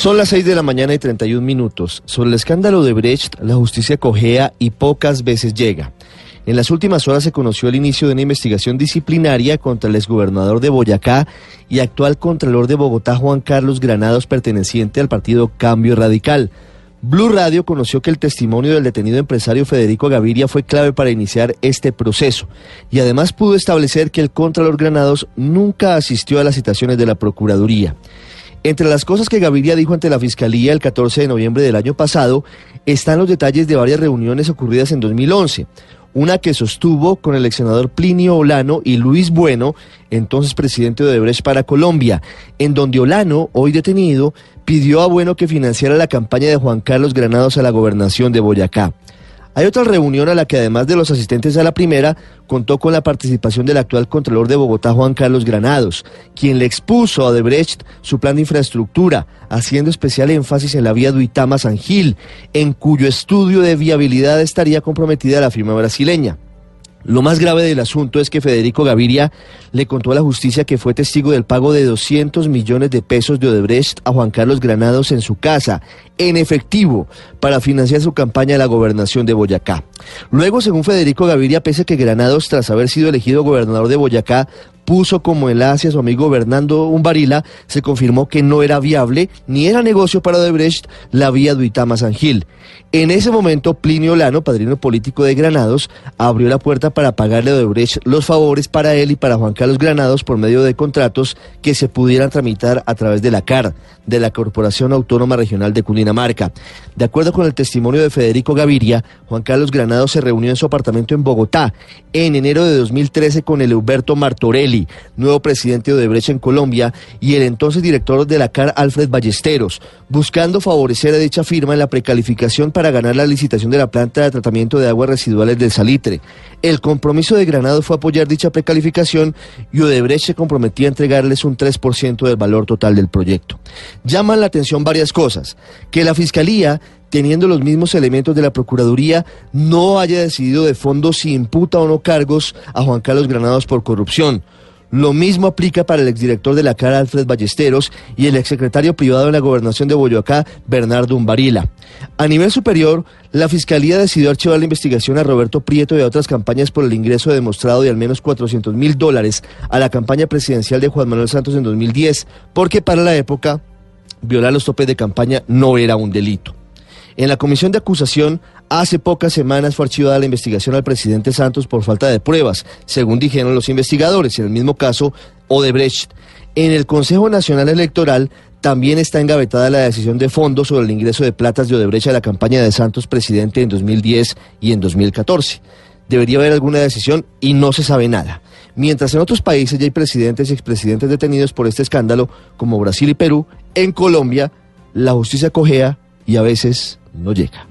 Son las 6 de la mañana y 31 minutos. Sobre el escándalo de Brecht, la justicia cojea y pocas veces llega. En las últimas horas se conoció el inicio de una investigación disciplinaria contra el exgobernador de Boyacá y actual contralor de Bogotá, Juan Carlos Granados, perteneciente al partido Cambio Radical. Blue Radio conoció que el testimonio del detenido empresario Federico Gaviria fue clave para iniciar este proceso y además pudo establecer que el contralor Granados nunca asistió a las citaciones de la Procuraduría. Entre las cosas que Gaviria dijo ante la Fiscalía el 14 de noviembre del año pasado están los detalles de varias reuniones ocurridas en 2011 una que sostuvo con el ex senador Plinio Olano y Luis Bueno, entonces presidente de Odebrecht para Colombia, en donde Olano, hoy detenido, pidió a Bueno que financiara la campaña de Juan Carlos Granados a la gobernación de Boyacá. Hay otra reunión a la que además de los asistentes a la primera, contó con la participación del actual Contralor de Bogotá, Juan Carlos Granados, quien le expuso a Odebrecht su plan de infraestructura, haciendo especial énfasis en la vía Duitama-San Gil, en cuyo estudio de viabilidad estaría comprometida la firma brasileña. Lo más grave del asunto es que Federico Gaviria le contó a la justicia que fue testigo del pago de 200 millones de pesos de Odebrecht a Juan Carlos Granados en su casa, en efectivo, para financiar su campaña a la gobernación de Boyacá. Luego, según Federico Gaviria, pese a que Granados, tras haber sido elegido gobernador de Boyacá, puso como enlace a su amigo Bernardo Umbarila, se confirmó que no era viable ni era negocio para Odebrecht la vía Duitama-San Gil. En ese momento, Plinio Lano, padrino político de Granados, abrió la puerta para pagarle a Odebrecht los favores para él y para Juan Carlos Granados por medio de contratos que se pudieran tramitar a través de la CAR, de la Corporación Autónoma Regional de Cundinamarca. De acuerdo con el testimonio de Federico Gaviria, Juan Carlos Granados se reunió en su apartamento en Bogotá en enero de 2013 con el Huberto Martorelli, nuevo presidente de Odebrecht en Colombia, y el entonces director de la CAR, Alfred Ballesteros, buscando favorecer a dicha firma en la precalificación para ganar la licitación de la planta de tratamiento de aguas residuales del Salitre. El compromiso de Granados fue apoyar dicha precalificación y Odebrecht se comprometía a entregarles un 3% del valor total del proyecto. Llaman la atención varias cosas. Que la Fiscalía teniendo los mismos elementos de la Procuraduría, no haya decidido de fondo si imputa o no cargos a Juan Carlos Granados por corrupción. Lo mismo aplica para el exdirector de la CAR, Alfred Ballesteros, y el exsecretario privado de la gobernación de Boyacá, Bernardo Umbarila. A nivel superior, la Fiscalía decidió archivar la investigación a Roberto Prieto y a otras campañas por el ingreso demostrado de al menos 400 mil dólares a la campaña presidencial de Juan Manuel Santos en 2010, porque para la época violar los topes de campaña no era un delito. En la comisión de acusación, hace pocas semanas fue archivada la investigación al presidente Santos por falta de pruebas, según dijeron los investigadores, en el mismo caso Odebrecht. En el Consejo Nacional Electoral también está engavetada la decisión de fondo sobre el ingreso de platas de Odebrecht a la campaña de Santos presidente en 2010 y en 2014. Debería haber alguna decisión y no se sabe nada. Mientras en otros países ya hay presidentes y expresidentes detenidos por este escándalo, como Brasil y Perú, en Colombia la justicia cojea y a veces no llega.